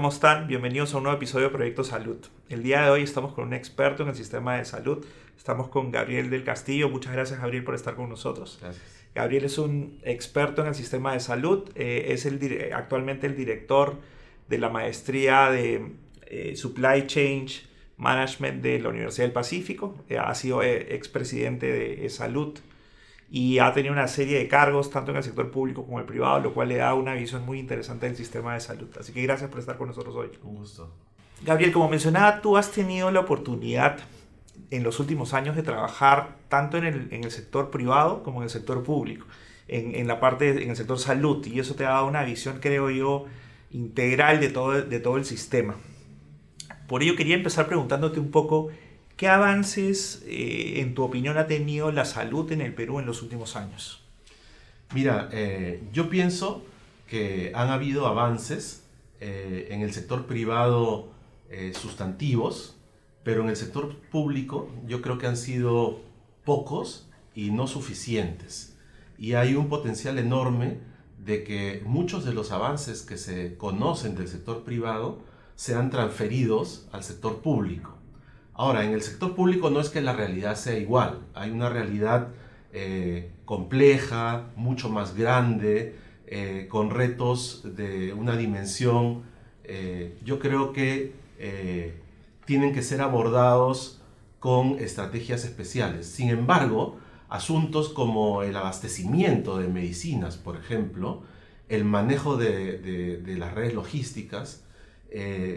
¿cómo están? Bienvenidos a un nuevo episodio de Proyecto Salud. El día de hoy estamos con un experto en el sistema de salud. Estamos con Gabriel del Castillo. Muchas gracias, Gabriel, por estar con nosotros. Gracias. Gabriel es un experto en el sistema de salud. Eh, es el, actualmente el director de la maestría de eh, Supply Chain Management de la Universidad del Pacífico. Eh, ha sido expresidente de Salud y ha tenido una serie de cargos tanto en el sector público como el privado, lo cual le da una visión muy interesante del sistema de salud. Así que gracias por estar con nosotros hoy. Un gusto. Gabriel, como mencionaba, tú has tenido la oportunidad en los últimos años de trabajar tanto en el, en el sector privado como en el sector público, en, en la parte, en el sector salud, y eso te ha dado una visión, creo yo, integral de todo, de todo el sistema. Por ello quería empezar preguntándote un poco ¿Qué avances, eh, en tu opinión, ha tenido la salud en el Perú en los últimos años? Mira, eh, yo pienso que han habido avances eh, en el sector privado sustantivos, pero en el sector público yo creo que han sido pocos y no suficientes. Y hay un potencial enorme de que muchos de los avances que se conocen del sector privado sean transferidos al sector público. Ahora, en el sector público no es que la realidad sea igual, hay una realidad eh, compleja, mucho más grande, eh, con retos de una dimensión, eh, yo creo que tienen que ser abordados con estrategias especiales. Sin embargo, asuntos como el abastecimiento de medicinas, por ejemplo, el manejo de, de las redes logísticas,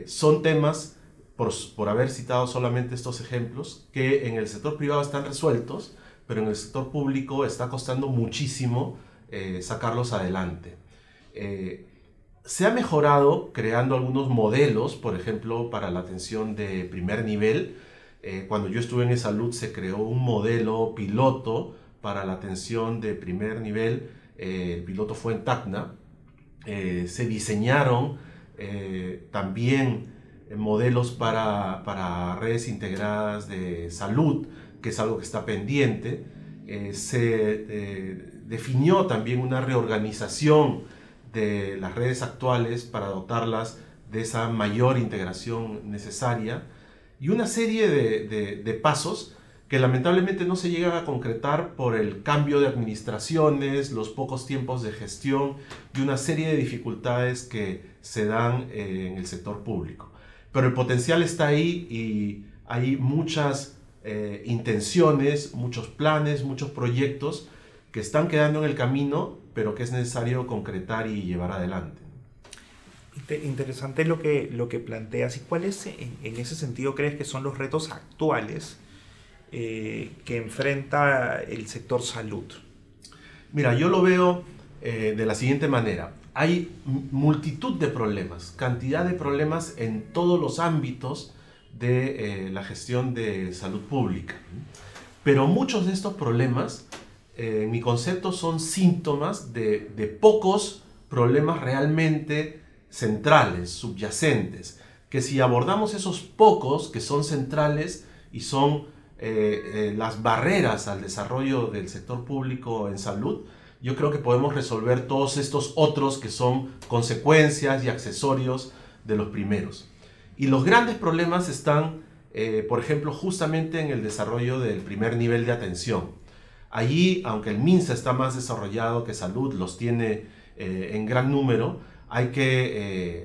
son temas por, haber citado solamente estos ejemplos, que en el sector privado están resueltos, pero en el sector público está costando muchísimo eh, sacarlos adelante. Eh, se ha mejorado creando algunos modelos, por ejemplo, para la atención de primer nivel. Eh, cuando yo estuve en salud se creó un modelo piloto para la atención de primer nivel. el piloto fue en Tacna. se diseñaron también modelos para, para, redes integradas de salud, que es algo que está pendiente. Eh, se eh, definió también una reorganización de las redes actuales para dotarlas de esa mayor integración necesaria y una serie de, de, pasos que lamentablemente no se llegan a concretar por el cambio de administraciones, los pocos tiempos de gestión y una serie de dificultades que se dan eh, en el sector público pero el potencial está ahí y hay muchas eh, intenciones, muchos planes, muchos proyectos que están quedando en el camino, pero que es necesario concretar y llevar adelante. Interesante lo que, lo que planteas. ¿Y cuáles en, ese sentido crees que son los retos actuales eh, que enfrenta el sector salud? Mira, yo lo veo eh, de la siguiente manera hay multitud de problemas, cantidad de problemas en todos los ámbitos de eh, la gestión de salud pública. Pero muchos de estos problemas, eh, en mi concepto, son síntomas de, pocos problemas realmente centrales, subyacentes, que si abordamos esos pocos que son centrales y son eh, las barreras al desarrollo del sector público en salud, yo creo que podemos resolver todos estos otros que son consecuencias y accesorios de los primeros. Y los grandes problemas están, eh, por ejemplo, justamente en el desarrollo del primer nivel de atención. Allí, aunque el MINSA está más desarrollado que salud, los tiene eh, en gran número, hay que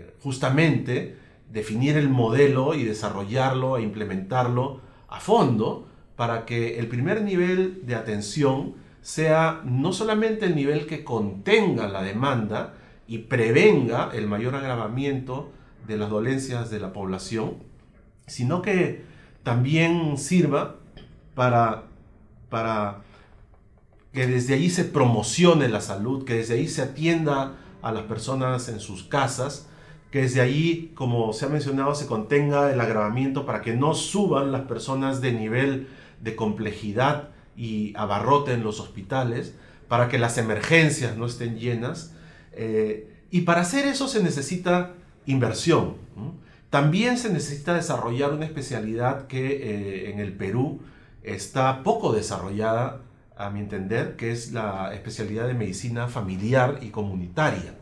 eh, justamente definir el modelo y desarrollarlo e implementarlo a fondo para que el primer nivel de atención sea no solamente el nivel que contenga la demanda y prevenga el mayor agravamiento de las dolencias de la población, sino que también sirva para, para que desde allí se promocione la salud, que desde ahí se atienda a las personas en sus casas, que desde allí, como se ha mencionado, se contenga el agravamiento para que no suban las personas de nivel de complejidad y abarroten los hospitales, para que las emergencias no estén llenas. Eh, y para hacer eso se necesita inversión. También se necesita desarrollar una especialidad que eh, en el Perú está poco desarrollada, a mi entender, que es la especialidad de medicina familiar y comunitaria,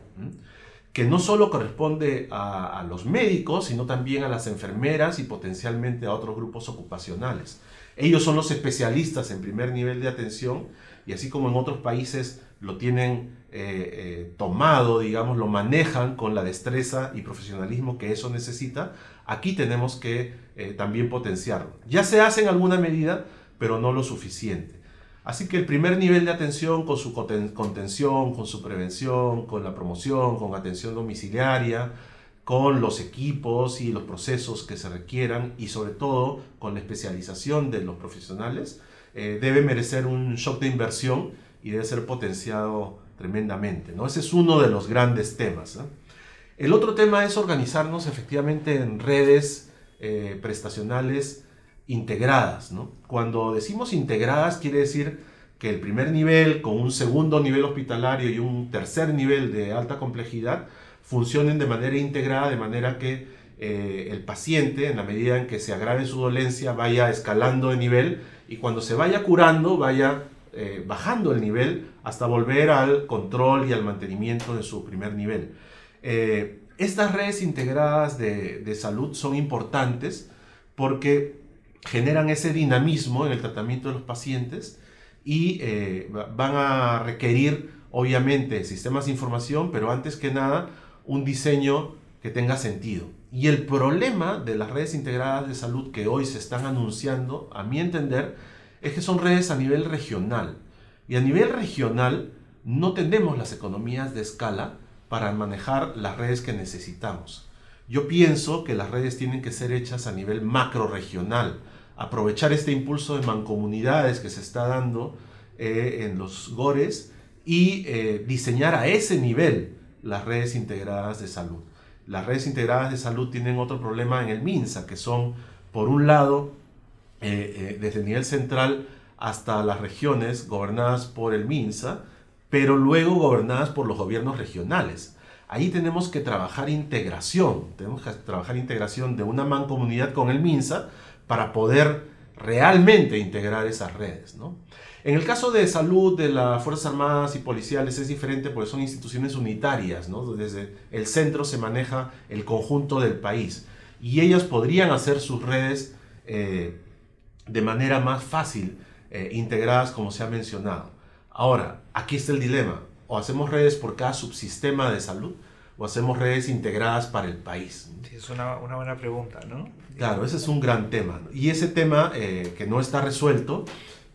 que no solo corresponde a, los médicos, sino también a las enfermeras y potencialmente a otros grupos ocupacionales. Ellos son los especialistas en primer nivel de atención y así como en otros países lo tienen eh, eh, tomado, digamos, lo manejan con la destreza y profesionalismo que eso necesita, aquí tenemos que eh, también potenciarlo. Ya se hace en alguna medida, pero no lo suficiente. Así que el primer nivel de atención con su contención, con su prevención, con la promoción, con atención domiciliaria, con los equipos y los procesos que se requieran y sobre todo con la especialización de los profesionales, eh, debe merecer un shock de inversión y debe ser potenciado tremendamente. ¿no? Ese es uno de los grandes temas. El otro tema es organizarnos efectivamente en redes eh, prestacionales integradas. ¿no? Cuando decimos integradas quiere decir que el primer nivel con un segundo nivel hospitalario y un tercer nivel de alta complejidad funcionen de manera integrada, de manera que eh, el paciente, en la medida en que se agrave su dolencia, vaya escalando de nivel y cuando se vaya curando, vaya eh, bajando el nivel hasta volver al control y al mantenimiento de su primer nivel. Eh, estas redes integradas de, de salud son importantes porque generan ese dinamismo en el tratamiento de los pacientes y eh, van a requerir obviamente sistemas de información, pero antes que nada un diseño que tenga sentido. Y el problema de las redes integradas de salud que hoy se están anunciando, a mi entender, es que son redes a nivel regional. Y a nivel regional no tenemos las economías de escala para manejar las redes que necesitamos. Yo pienso que las redes tienen que ser hechas a nivel macro regional, aprovechar este impulso de mancomunidades que se está dando eh, en los GORES y eh, diseñar a ese nivel las redes integradas de salud. Las redes integradas de salud tienen otro problema en el MINSA, que son, por un lado, eh, desde el nivel central hasta las regiones gobernadas por el MINSA, pero luego gobernadas por los gobiernos regionales. Ahí tenemos que trabajar integración, tenemos que trabajar integración de una mancomunidad con el MINSA, para poder realmente integrar esas redes. ¿no? En el caso de salud de las Fuerzas Armadas y Policiales es diferente porque son instituciones unitarias, ¿no? desde el centro se maneja el conjunto del país y ellas podrían hacer sus redes eh, de manera más fácil, eh, integradas como se ha mencionado. Ahora, aquí está el dilema, o hacemos redes por cada subsistema de salud o hacemos redes integradas para el país. es una, una buena pregunta, ¿no? Claro, ese es un gran tema. Y ese tema eh, que no está resuelto,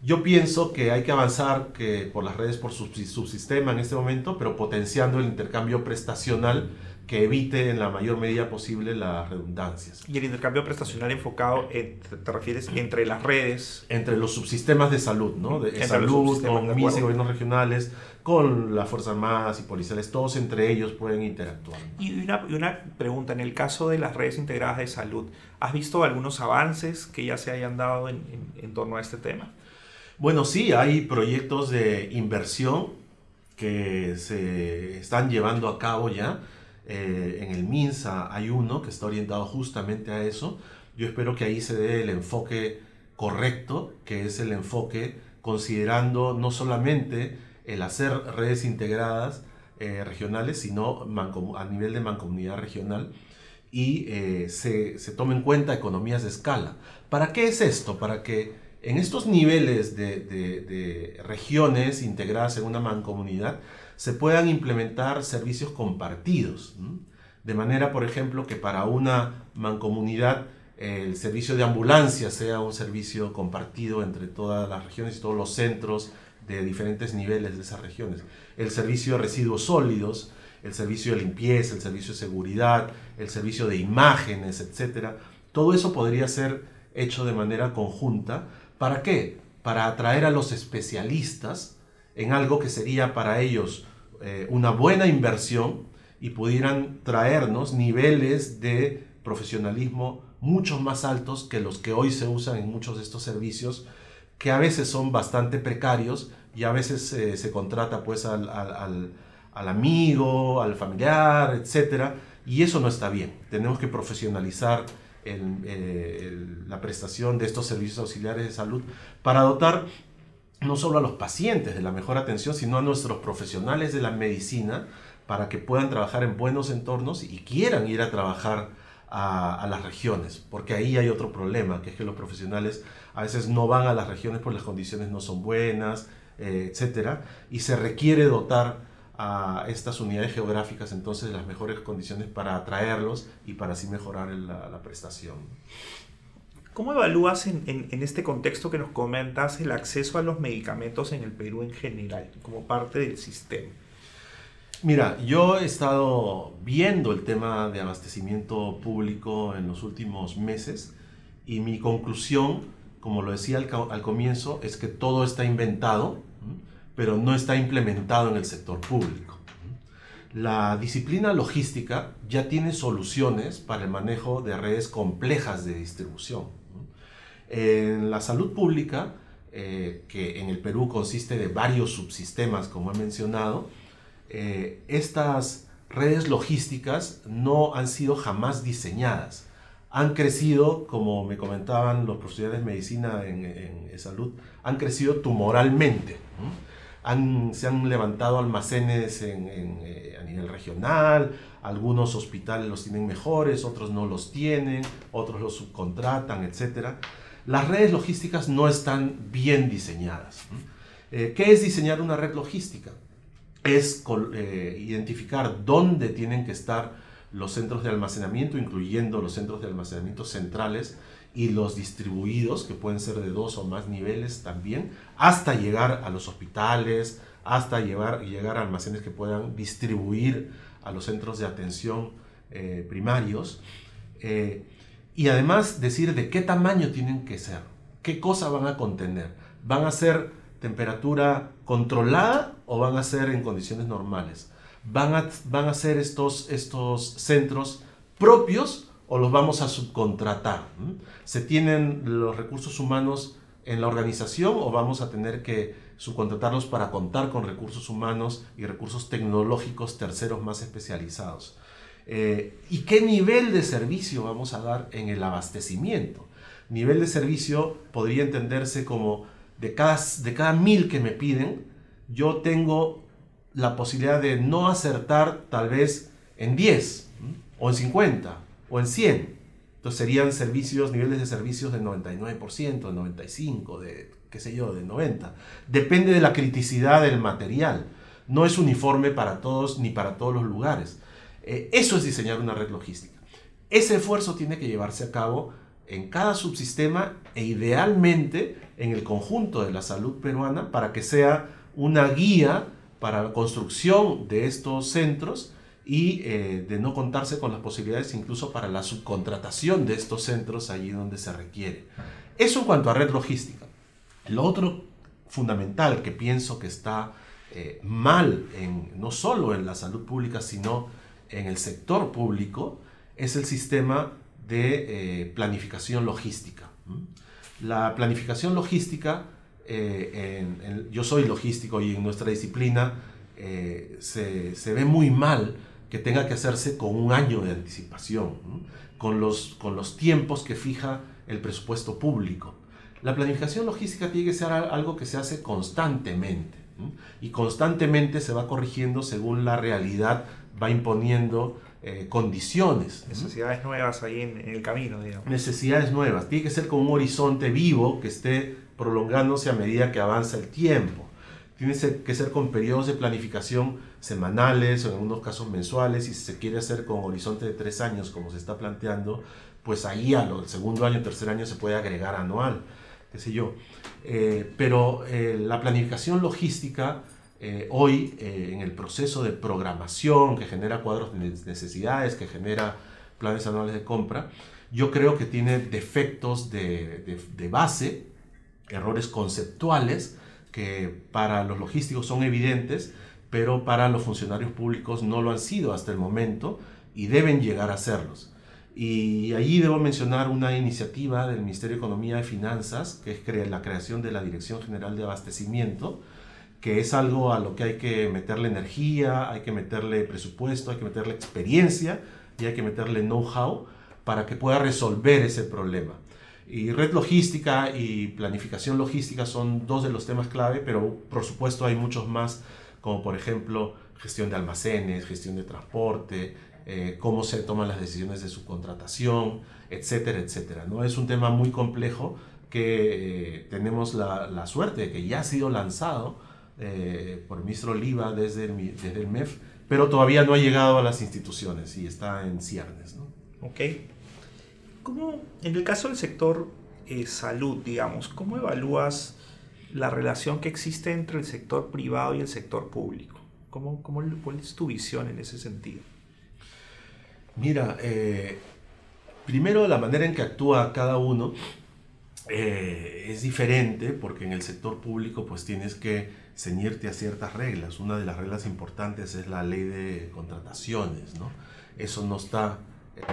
yo pienso que hay que avanzar que por las redes por subsistema en este momento, pero potenciando el intercambio prestacional que evite en la mayor medida posible las redundancias. ¿Y el intercambio prestacional enfocado, te refieres entre las redes? Entre los subsistemas de salud, ¿no? De salud, con mis gobiernos regionales, con las Fuerzas Armadas y policiales, todos entre ellos pueden interactuar. Y una, una, pregunta, en el caso de las redes integradas de salud, ¿has visto algunos avances que ya se hayan dado en, en, torno a este tema? Bueno, sí, hay proyectos de inversión que se están llevando a cabo ya. Eh, en el MINSA hay uno que está orientado justamente a eso. Yo espero que ahí se dé el enfoque correcto, que es el enfoque considerando no solamente el hacer redes integradas eh, regionales, sino a nivel de mancomunidad regional y eh, se, se tome en cuenta economías de escala. ¿Para qué es esto? Para que en estos niveles de, regiones integradas en una mancomunidad se puedan implementar servicios compartidos. De manera, por ejemplo, que para una mancomunidad el servicio de ambulancia sea un servicio compartido entre todas las regiones y todos los centros de diferentes niveles de esas regiones. El servicio de residuos sólidos, el servicio de limpieza, el servicio de seguridad, el servicio de imágenes, etc. Todo eso podría ser hecho de manera conjunta. ¿Para qué? Para atraer a los especialistas en algo que sería para ellos eh, una buena inversión y pudieran traernos niveles de profesionalismo mucho más altos que los que hoy se usan en muchos de estos servicios que a veces son bastante precarios y a veces eh, se contrata pues al, al, amigo, al familiar, etc. Y eso no está bien. Tenemos que profesionalizar eh, la prestación de estos servicios auxiliares de salud para dotar no solo a los pacientes de la mejor atención, sino a nuestros profesionales de la medicina para que puedan trabajar en buenos entornos y quieran ir a trabajar a, las regiones, porque ahí hay otro problema, que es que los profesionales a veces no van a las regiones porque las condiciones no son buenas, eh, etcétera, y se requiere dotar a estas unidades geográficas entonces las mejores condiciones para atraerlos y para así mejorar la, prestación. ¿Cómo evalúas en, en, este contexto que nos comentas el acceso a los medicamentos en el Perú en general, como parte del sistema? Mira, yo he estado viendo el tema de abastecimiento público en los últimos meses y mi conclusión, como lo decía al, comienzo, es que todo está inventado, pero no está implementado en el sector público. La disciplina logística ya tiene soluciones para el manejo de redes complejas de distribución. En la salud pública, eh, que en el Perú consiste de varios subsistemas, como he mencionado, eh, estas redes logísticas no han sido jamás diseñadas. Han crecido, como me comentaban los profesionales de medicina en, salud, han crecido tumoralmente. Se han levantado almacenes eh, a nivel regional, algunos hospitales los tienen mejores, otros no los tienen, otros los subcontratan, etc. Las redes logísticas no están bien diseñadas. Eh, ¿Qué es diseñar una red logística? es eh, identificar dónde tienen que estar los centros de almacenamiento, incluyendo los centros de almacenamiento centrales y los distribuidos, que pueden ser de dos o más niveles también, hasta llegar a los hospitales, hasta llegar, llegar a almacenes que puedan distribuir a los centros de atención eh, primarios. Eh, y además decir de qué tamaño tienen que ser, qué cosa van a contener. Van a ser temperatura controlada o van a ser en condiciones normales? ¿Van a, van a ser estos, estos centros propios o los vamos a subcontratar? ¿Se tienen los recursos humanos en la organización o vamos a tener que subcontratarlos para contar con recursos humanos y recursos tecnológicos terceros más especializados? Eh, ¿Y qué nivel de servicio vamos a dar en el abastecimiento? Nivel de servicio podría entenderse como de cada, de cada mil que me piden, yo tengo la posibilidad de no acertar tal vez en 10, o en 50, o en 100. Entonces serían servicios, niveles de servicios del 99%, de 95%, de qué sé yo, de 90%. Depende de la criticidad del material. No es uniforme para todos ni para todos los lugares. Eh, eso es diseñar una red logística. Ese esfuerzo tiene que llevarse a cabo en cada subsistema e idealmente en el conjunto de la salud peruana para que sea una guía para la construcción de estos centros y eh, de no contarse con las posibilidades incluso para la subcontratación de estos centros allí donde se requiere. Eso en cuanto a red logística. Lo otro fundamental que pienso que está eh, mal en, no solo en la salud pública, sino en el sector público, es el sistema de eh, planificación logística. La planificación logística, eh, yo soy logístico y en nuestra disciplina eh, se, se, ve muy mal que tenga que hacerse con un año de anticipación, con, los, con los tiempos que fija el presupuesto público. La planificación logística tiene que ser algo que se hace constantemente y constantemente se va corrigiendo según la realidad va imponiendo eh, condiciones. Necesidades nuevas ahí en, el camino, digamos. Necesidades nuevas. Tiene que ser con un horizonte vivo que esté prolongándose a medida que avanza el tiempo. Tiene que ser con periodos de planificación semanales o en algunos casos mensuales. Y si se quiere hacer con horizonte de tres años, como se está planteando, pues ahí al segundo año, tercer año se puede agregar anual, qué sé yo. Eh, pero eh, la planificación logística eh, hoy en el proceso de programación que genera cuadros de necesidades, que genera planes anuales de compra, yo creo que tiene defectos de, de, base, errores conceptuales, que para los logísticos son evidentes, pero para los funcionarios públicos no lo han sido hasta el momento y deben llegar a serlos. Y allí debo mencionar una iniciativa del Ministerio de Economía y Finanzas, que es la creación de la Dirección General de Abastecimiento, que es algo a lo que hay que meterle energía, hay que meterle presupuesto, hay que meterle experiencia y hay que meterle know-how para que pueda resolver ese problema. Y red logística y planificación logística son dos de los temas clave, pero por supuesto hay muchos más como por ejemplo gestión de almacenes, gestión de transporte, eh, cómo se toman las decisiones de su contratación, etcétera, etcétera. ¿no? Es un tema muy complejo que eh, tenemos la, la, suerte de que ya ha sido lanzado eh, por el ministro Oliva desde el, desde el MEF, pero todavía no ha llegado a las instituciones y está en ciernes. ¿no? Ok. ¿Cómo, en el caso del sector salud, digamos, cómo evalúas la relación que existe entre el sector privado y el sector público? ¿Cómo, cómo, ¿Cuál es tu visión en ese sentido? Mira, eh, primero la manera en que actúa cada uno eh, es diferente porque en el sector público pues tienes que ceñirte a ciertas reglas. Una de las reglas importantes es la ley de contrataciones, ¿no? Eso no está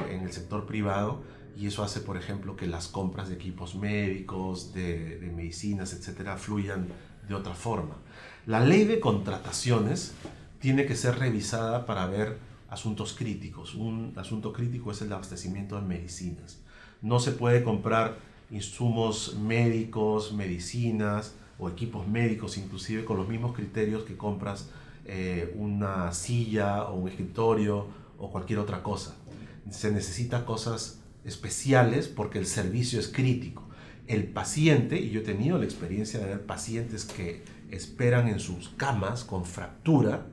en el sector privado y eso hace, por ejemplo, que las compras de equipos médicos, de, medicinas, etcétera, fluyan de otra forma. La ley de contrataciones tiene que ser revisada para ver asuntos críticos. Un asunto crítico es el abastecimiento de medicinas. No se puede comprar insumos médicos, medicinas o equipos médicos inclusive con los mismos criterios que compras eh, una silla o un escritorio o cualquier otra cosa. Se necesita cosas especiales porque el servicio es crítico. El paciente, y yo he tenido la experiencia de ver pacientes que esperan en sus camas con fractura,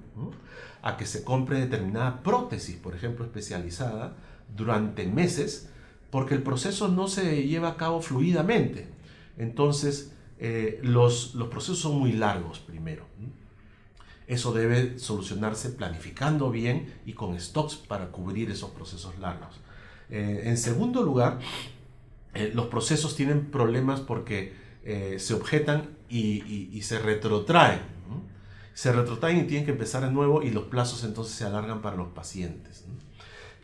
a que se compre determinada prótesis, por ejemplo, especializada, durante meses, porque el proceso no se lleva a cabo fluidamente. Entonces, eh, los, los procesos son muy largos primero. Eso debe solucionarse planificando bien y con stocks para cubrir esos procesos largos. Eh, en segundo lugar, eh, los procesos tienen problemas porque se objetan y, se retrotraen se retrotraen y tienen que empezar de nuevo y los plazos entonces se alargan para los pacientes.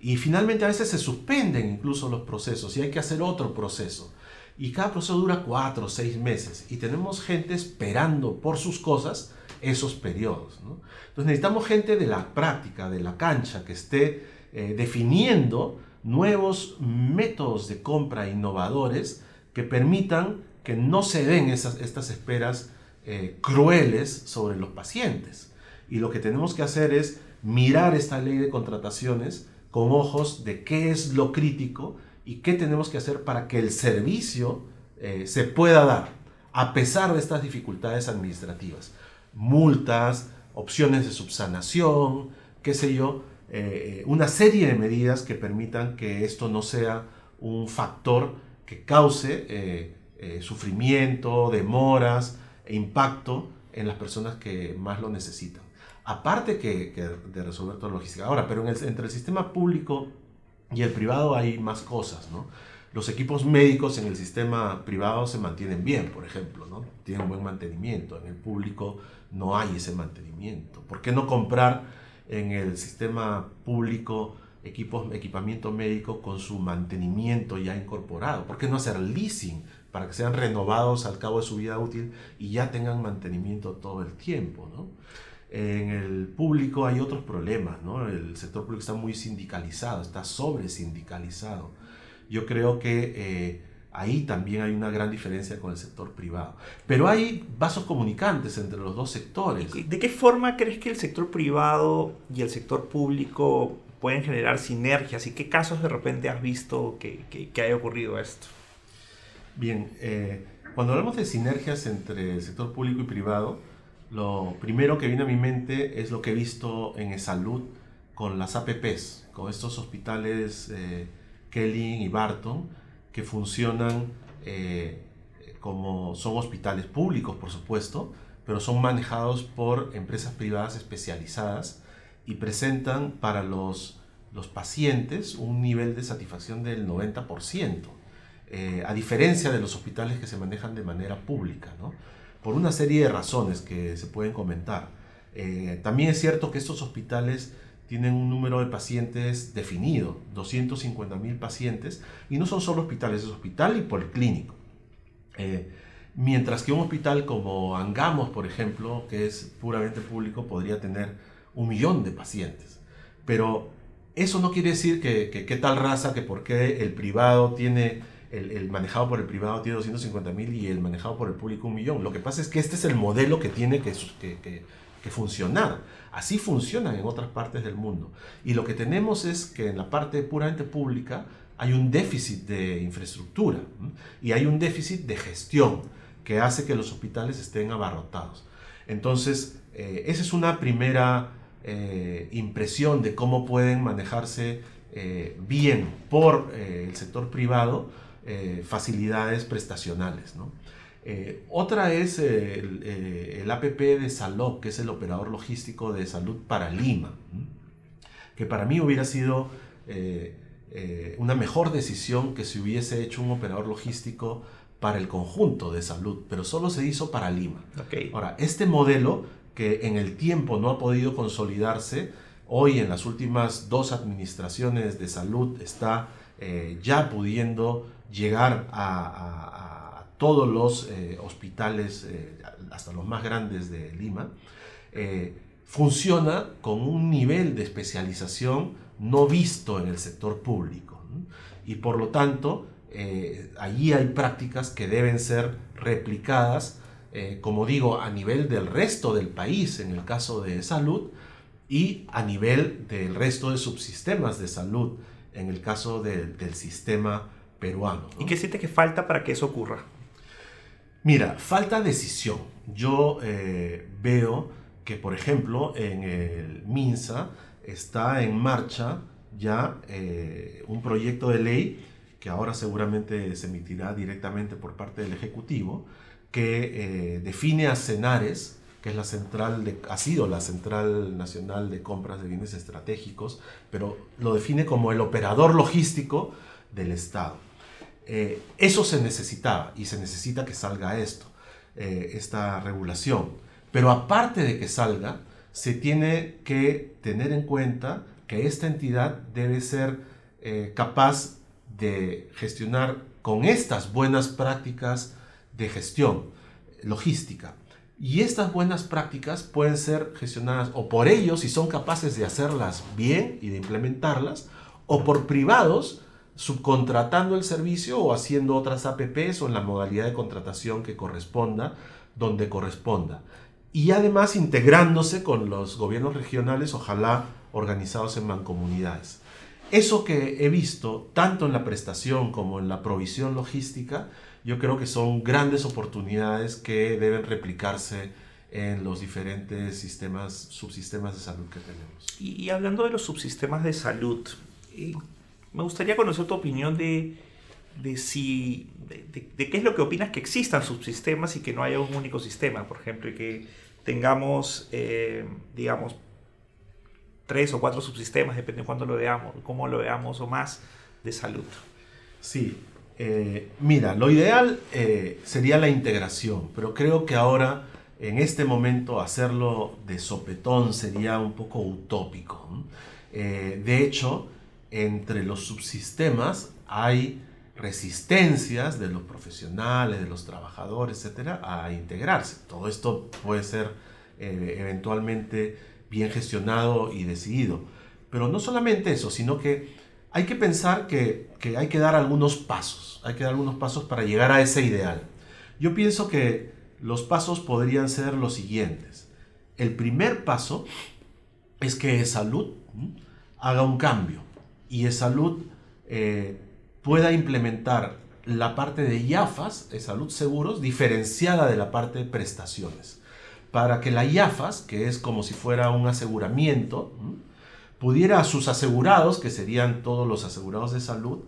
Y finalmente a veces se suspenden incluso los procesos y hay que hacer otro proceso. Y cada proceso dura cuatro o seis meses y tenemos gente esperando por sus cosas esos periodos. Entonces necesitamos gente de la práctica, de la cancha, que esté eh, definiendo nuevos métodos de compra innovadores que permitan que no se den esas, estas esperas eh, crueles sobre los pacientes. Y lo que tenemos que hacer es mirar esta ley de contrataciones con ojos de qué es lo crítico y qué tenemos que hacer para que el servicio eh, se pueda dar, a pesar de estas dificultades administrativas. Multas, opciones de subsanación, qué sé yo, eh, una serie de medidas que permitan que esto no sea un factor que cause sufrimiento, demoras, e impacto en las personas que más lo necesitan. Aparte que, de resolver toda la logística. Ahora, pero entre el sistema público y el privado hay más cosas, ¿no? Los equipos médicos en el sistema privado se mantienen bien, por ejemplo, ¿no? Tienen buen mantenimiento. En el público no hay ese mantenimiento. ¿Por qué no comprar en el sistema público equipos, equipamiento médico con su mantenimiento ya incorporado? ¿Por qué no hacer leasing? para que sean renovados al cabo de su vida útil y ya tengan mantenimiento todo el tiempo. ¿no? En el público hay otros problemas, ¿no? el sector público está muy sindicalizado, está sobre sindicalizado. Yo creo que eh, ahí también hay una gran diferencia con el sector privado. Pero hay vasos comunicantes entre los dos sectores. ¿De qué forma crees que el sector privado y el sector público pueden generar sinergias y qué casos de repente has visto que, que, que haya ocurrido esto? Bien, eh, cuando hablamos de sinergias entre el sector público y privado, lo primero que viene a mi mente es lo que he visto en salud con las APPs, con estos hospitales eh, Kelly y Barton, que funcionan eh, como son hospitales públicos, por supuesto, pero son manejados por empresas privadas especializadas y presentan para los, los pacientes un nivel de satisfacción del 90%. Eh, a diferencia de los hospitales que se manejan de manera pública, ¿no? por una serie de razones que se pueden comentar. Eh, también es cierto que estos hospitales tienen un número de pacientes definido, 250 mil pacientes, y no son solo hospitales, es hospital y policlínico. Eh, mientras que un hospital como Angamos, por ejemplo, que es puramente público, podría tener un millón de pacientes. Pero eso no quiere decir que, que, tal raza, que porque el privado tiene el, manejado por el privado tiene 250 mil y el manejado por el público un millón. Lo que pasa es que este es el modelo que tiene que, que funcionar. Así funcionan en otras partes del mundo. Y lo que tenemos es que en la parte puramente pública hay un déficit de infraestructura y hay un déficit de gestión que hace que los hospitales estén abarrotados. Entonces, eh, esa es una primera eh, impresión de cómo pueden manejarse eh, bien por el sector privado facilidades prestacionales. Otra es el, el, APP de Salop, que es el operador logístico de salud para Lima, que para mí hubiera sido una mejor decisión que si hubiese hecho un operador logístico para el conjunto de salud, pero solo se hizo para Lima. Ahora, este modelo que en el tiempo no ha podido consolidarse, hoy en las últimas dos administraciones de salud está eh, ya pudiendo llegar a, todos los eh, hospitales, eh, hasta los más grandes de Lima, funciona con un nivel de especialización no visto en el sector público. Y por lo tanto, eh, allí hay prácticas que deben ser replicadas, eh, como digo, a nivel del resto del país, en el caso de salud, y a nivel del resto de subsistemas de salud, en el caso del sistema peruano. ¿Y qué siente que falta para que eso ocurra? Mira, falta decisión. Yo eh, veo que, por ejemplo, en el MINSA está en marcha ya un proyecto de ley que ahora seguramente se emitirá directamente por parte del Ejecutivo, que eh, define a Cenares, que es la central de, ha sido la Central Nacional de Compras de Bienes Estratégicos, pero lo define como el operador logístico del Estado. Eh, eso se necesitaba y se necesita que salga esto, eh, esta regulación. Pero aparte de que salga, se tiene que tener en cuenta que esta entidad debe ser capaz de gestionar con estas buenas prácticas de gestión logística. Y estas buenas prácticas pueden ser gestionadas o por ellos, si son capaces de hacerlas bien y de implementarlas, o por privados, subcontratando el servicio o haciendo otras APPs o en la modalidad de contratación que corresponda, donde corresponda. Y además integrándose con los gobiernos regionales, ojalá organizados en mancomunidades. Eso que he visto, tanto en la prestación como en la provisión logística, yo creo que son grandes oportunidades que deben replicarse en los diferentes sistemas, subsistemas de salud que tenemos. Y, hablando de los subsistemas de salud, eh, me gustaría conocer tu opinión de, de si, de, qué es lo que opinas que existan subsistemas y que no haya un único sistema, por ejemplo, y que tengamos, eh, digamos, tres o cuatro subsistemas, depende de cuándo lo veamos, cómo lo veamos o más, de salud. Sí, eh, mira, lo ideal eh, sería la integración, pero creo que ahora, en este momento, hacerlo de sopetón sería un poco utópico. Eh, de hecho, entre los subsistemas hay resistencias de los profesionales, de los trabajadores, etcétera, a integrarse. Todo esto puede ser eventualmente bien gestionado y decidido. Pero no solamente eso, sino que hay que pensar que, hay que dar algunos pasos, hay que dar algunos pasos para llegar a ese ideal. Yo pienso que los pasos podrían ser los siguientes. El primer paso es que salud haga un cambio y salud eh, pueda implementar la parte de IAFAS, de salud seguros, diferenciada de la parte de prestaciones. Para que la IAFAS, que es como si fuera un aseguramiento, pudiera a sus asegurados, que serían todos los asegurados de salud,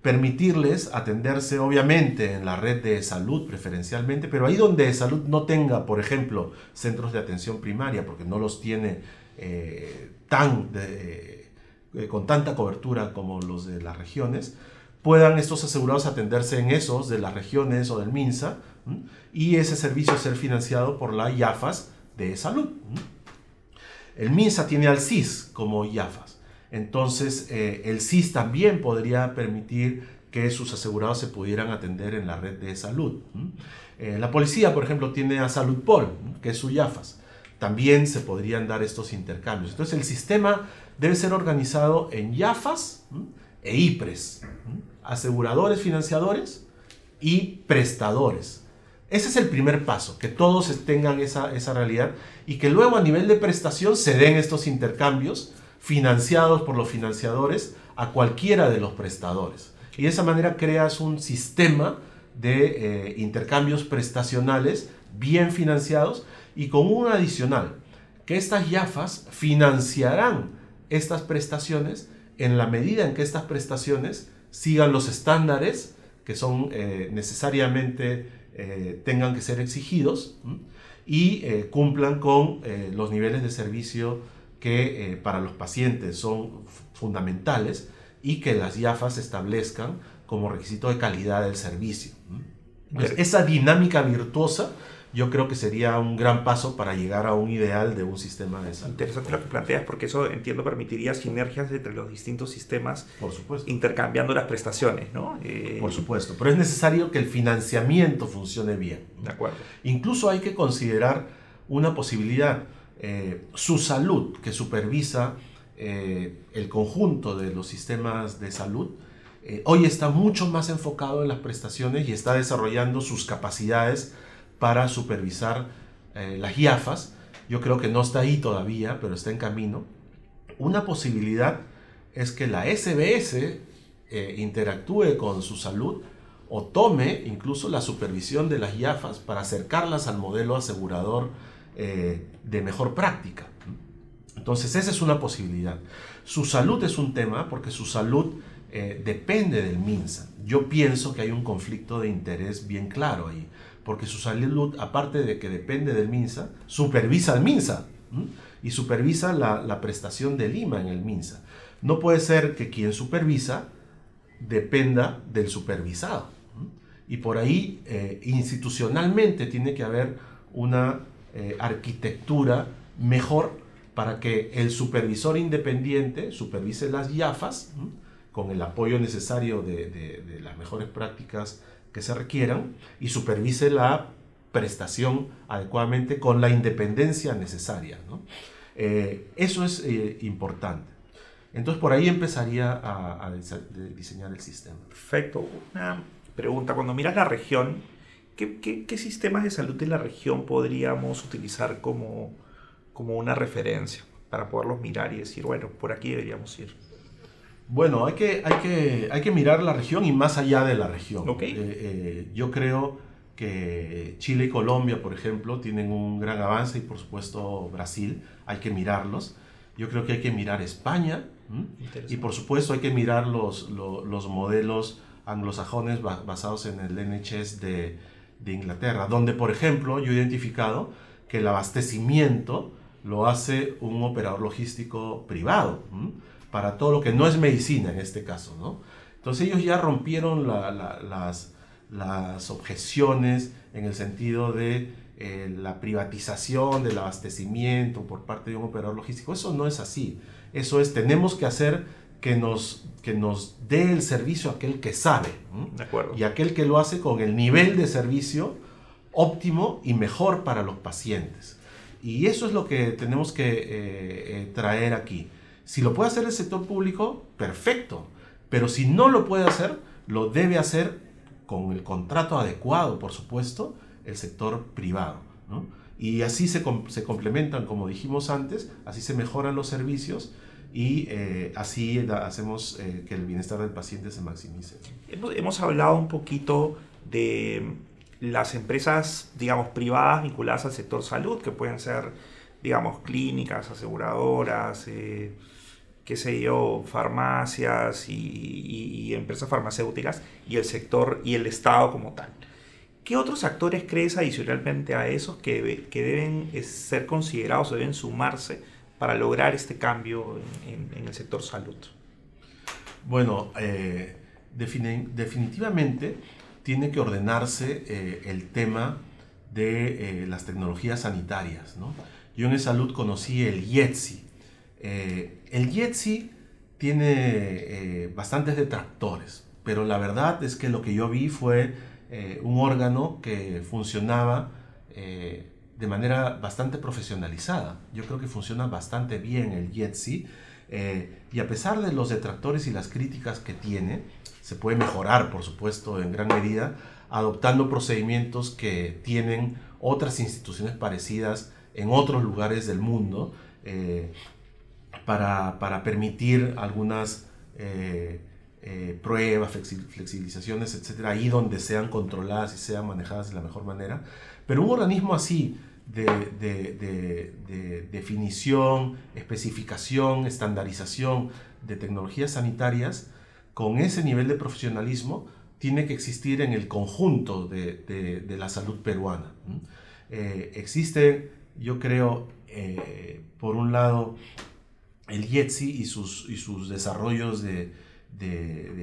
permitirles atenderse obviamente en la red de salud preferencialmente, pero ahí donde salud no tenga, por ejemplo, centros de atención primaria, porque no los tiene eh, tan eh, con tanta cobertura como los de las regiones, puedan estos asegurados atenderse en esos de las regiones o del MINSA, y ese servicio ser financiado por la IAFAS de salud. El MINSA tiene al CIS como IAFAS. Entonces, eh, el CIS también podría permitir que sus asegurados se pudieran atender en la red de salud. Eh, la policía, por ejemplo, tiene a SaludPol, que es su IAFAS. También se podrían dar estos intercambios. Entonces, el sistema debe ser organizado en IAFAS e IPRES, aseguradores financiadores y prestadores. Ese es el primer paso, que todos tengan esa, esa realidad y que luego a nivel de prestación se den estos intercambios financiados por los financiadores a cualquiera de los prestadores. Y de esa manera creas un sistema de eh, intercambios prestacionales bien financiados y con un adicional, que estas YAFAS financiarán estas prestaciones en la medida en que estas prestaciones sigan los estándares que son eh, necesariamente eh, tengan que ser exigidos y cumplan con los niveles de servicio que para los pacientes son fundamentales y que las IAFAS establezcan como requisito de calidad del servicio. esa dinámica virtuosa yo creo que sería un gran paso para llegar a un ideal de un sistema de salud. Interesante lo que planteas, porque eso entiendo permitiría sinergias entre los distintos sistemas, por supuesto, intercambiando las prestaciones, ¿no? Eh, por supuesto, pero es necesario que el financiamiento funcione bien. De acuerdo. Incluso hay que considerar una posibilidad, eh, su salud que supervisa eh, el conjunto de los sistemas de salud, hoy está mucho más enfocado en las prestaciones y está desarrollando sus capacidades para supervisar eh, las IAFAS. Yo creo que no está ahí todavía, pero está en camino. Una posibilidad es que la SBS interactúe con su salud o tome incluso la supervisión de las IAFAS para acercarlas al modelo asegurador de mejor práctica. Entonces esa es una posibilidad. Su salud es un tema porque su salud eh, depende del MINSA. Yo pienso que hay un conflicto de interés bien claro ahí, porque su salud, aparte de que depende del MINSA, supervisa al MINSA y supervisa la, prestación de Lima en el MINSA. No puede ser que quien supervisa dependa del supervisado. Y por ahí eh, institucionalmente tiene que haber una eh, arquitectura mejor para que el supervisor independiente supervise las IAFAS con el apoyo necesario de, las mejores prácticas que se requieran y supervise la prestación adecuadamente con la independencia necesaria. Eh, eso es eh, importante. Entonces por ahí empezaría a, diseñar el sistema. Perfecto. Una pregunta, cuando miras la región, ¿qué, qué sistemas de salud de la región podríamos utilizar como, como una referencia para poderlos mirar y decir, bueno, por aquí deberíamos ir? Bueno, hay que, hay que, hay que mirar la región y más allá de la región. Okay. Eh, eh, yo creo que Chile y Colombia, por ejemplo, tienen un gran avance y por supuesto Brasil, hay que mirarlos. Yo creo que hay que mirar España y por supuesto hay que mirar los, los, modelos anglosajones basados en el NHS de, de Inglaterra, donde por ejemplo yo he identificado que el abastecimiento lo hace un operador logístico privado, para todo lo que no es medicina en este caso, ¿no? Entonces ellos ya rompieron las, las objeciones en el sentido de eh, la privatización del abastecimiento por parte de un operador logístico. Eso no es así. Eso es, tenemos que hacer que nos, que nos dé el servicio aquel que sabe. De acuerdo. Y aquel que lo hace con el nivel de servicio óptimo y mejor para los pacientes. Y eso es lo que tenemos que eh, eh, traer aquí. Si lo puede hacer el sector público, perfecto. Pero si no lo puede hacer, lo debe hacer con el contrato adecuado, por supuesto, el sector privado. Y así se, se, complementan, como dijimos antes, así se mejoran los servicios y eh, así hacemos que el bienestar del paciente se maximice. hemos hablado un poquito de las empresas, digamos, privadas vinculadas al sector salud, que pueden ser, digamos, clínicas, aseguradoras, eh, qué sé yo, farmacias y, empresas farmacéuticas, y el sector y el Estado como tal. ¿Qué otros actores crees adicionalmente a esos que, que deben ser considerados o deben sumarse para lograr este cambio en, el sector salud? Bueno, eh, definitivamente tiene que ordenarse eh, el tema de eh, las tecnologías sanitarias. ¿no? Yo en salud conocí el IETSI. Eh, el IETSI tiene bastantes detractores, pero la verdad es que lo que yo vi fue un órgano que funcionaba de manera bastante profesionalizada. Yo creo que funciona bastante bien el IETSI. y a pesar de los detractores y las críticas que tiene, se puede mejorar, por supuesto, en gran medida, adoptando procedimientos que tienen otras instituciones parecidas en otros lugares del mundo eh, para, permitir algunas eh, eh, pruebas, flexibilizaciones, etcétera, ahí donde sean controladas y sean manejadas de la mejor manera. Pero un organismo así, de, de, definición, especificación, estandarización de tecnologías sanitarias, con ese nivel de profesionalismo, tiene que existir en el conjunto de, la salud peruana. Eh, existe, yo creo, eh, por un lado, el IETSI y sus, y sus desarrollos de,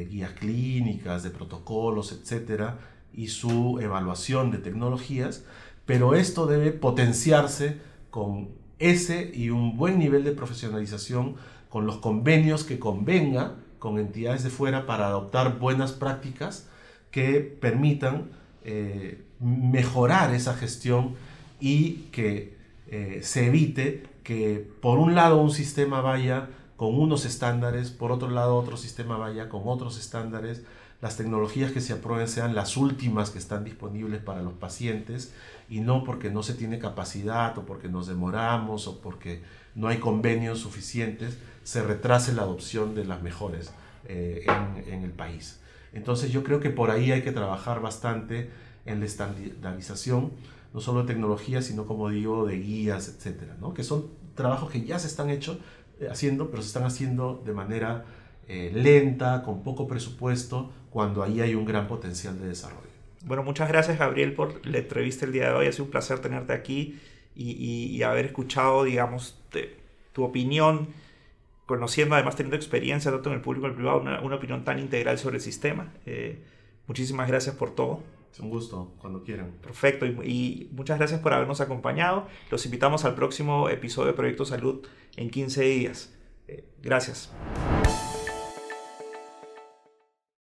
guías clínicas, de protocolos, etcétera, y su evaluación de tecnologías, pero esto debe potenciarse con ese y un buen nivel de profesionalización, con los convenios que convenga con entidades de fuera para adoptar buenas prácticas que permitan eh, mejorar esa gestión y que eh, se evite que por un lado un sistema vaya con unos estándares, por otro lado otro sistema vaya con otros estándares, las tecnologías que se aprueben sean las últimas que están disponibles para los pacientes y no porque no se tiene capacidad o porque nos demoramos o porque no hay convenios suficientes, se retrase la adopción de las mejores eh, en, el país. Entonces yo creo que por ahí hay que trabajar bastante en la estandarización, no solo de tecnología, sino como digo, de guías, etcétera, ¿no? que son trabajos que ya se están hecho, eh, haciendo, pero se están haciendo de manera eh, lenta, con poco presupuesto, cuando ahí hay un gran potencial de desarrollo. Bueno, muchas gracias Gabriel por la entrevista el día de hoy. Ha sido un placer tenerte aquí y, y haber escuchado, digamos, tu opinión conociendo, además teniendo experiencia tanto en el público como en el privado, una, opinión tan integral sobre el sistema. Eh, muchísimas gracias por todo. Es un gusto, cuando quieran. Perfecto, y, muchas gracias por habernos acompañado. Los invitamos al próximo episodio de Proyecto Salud en 15 días. Eh, gracias.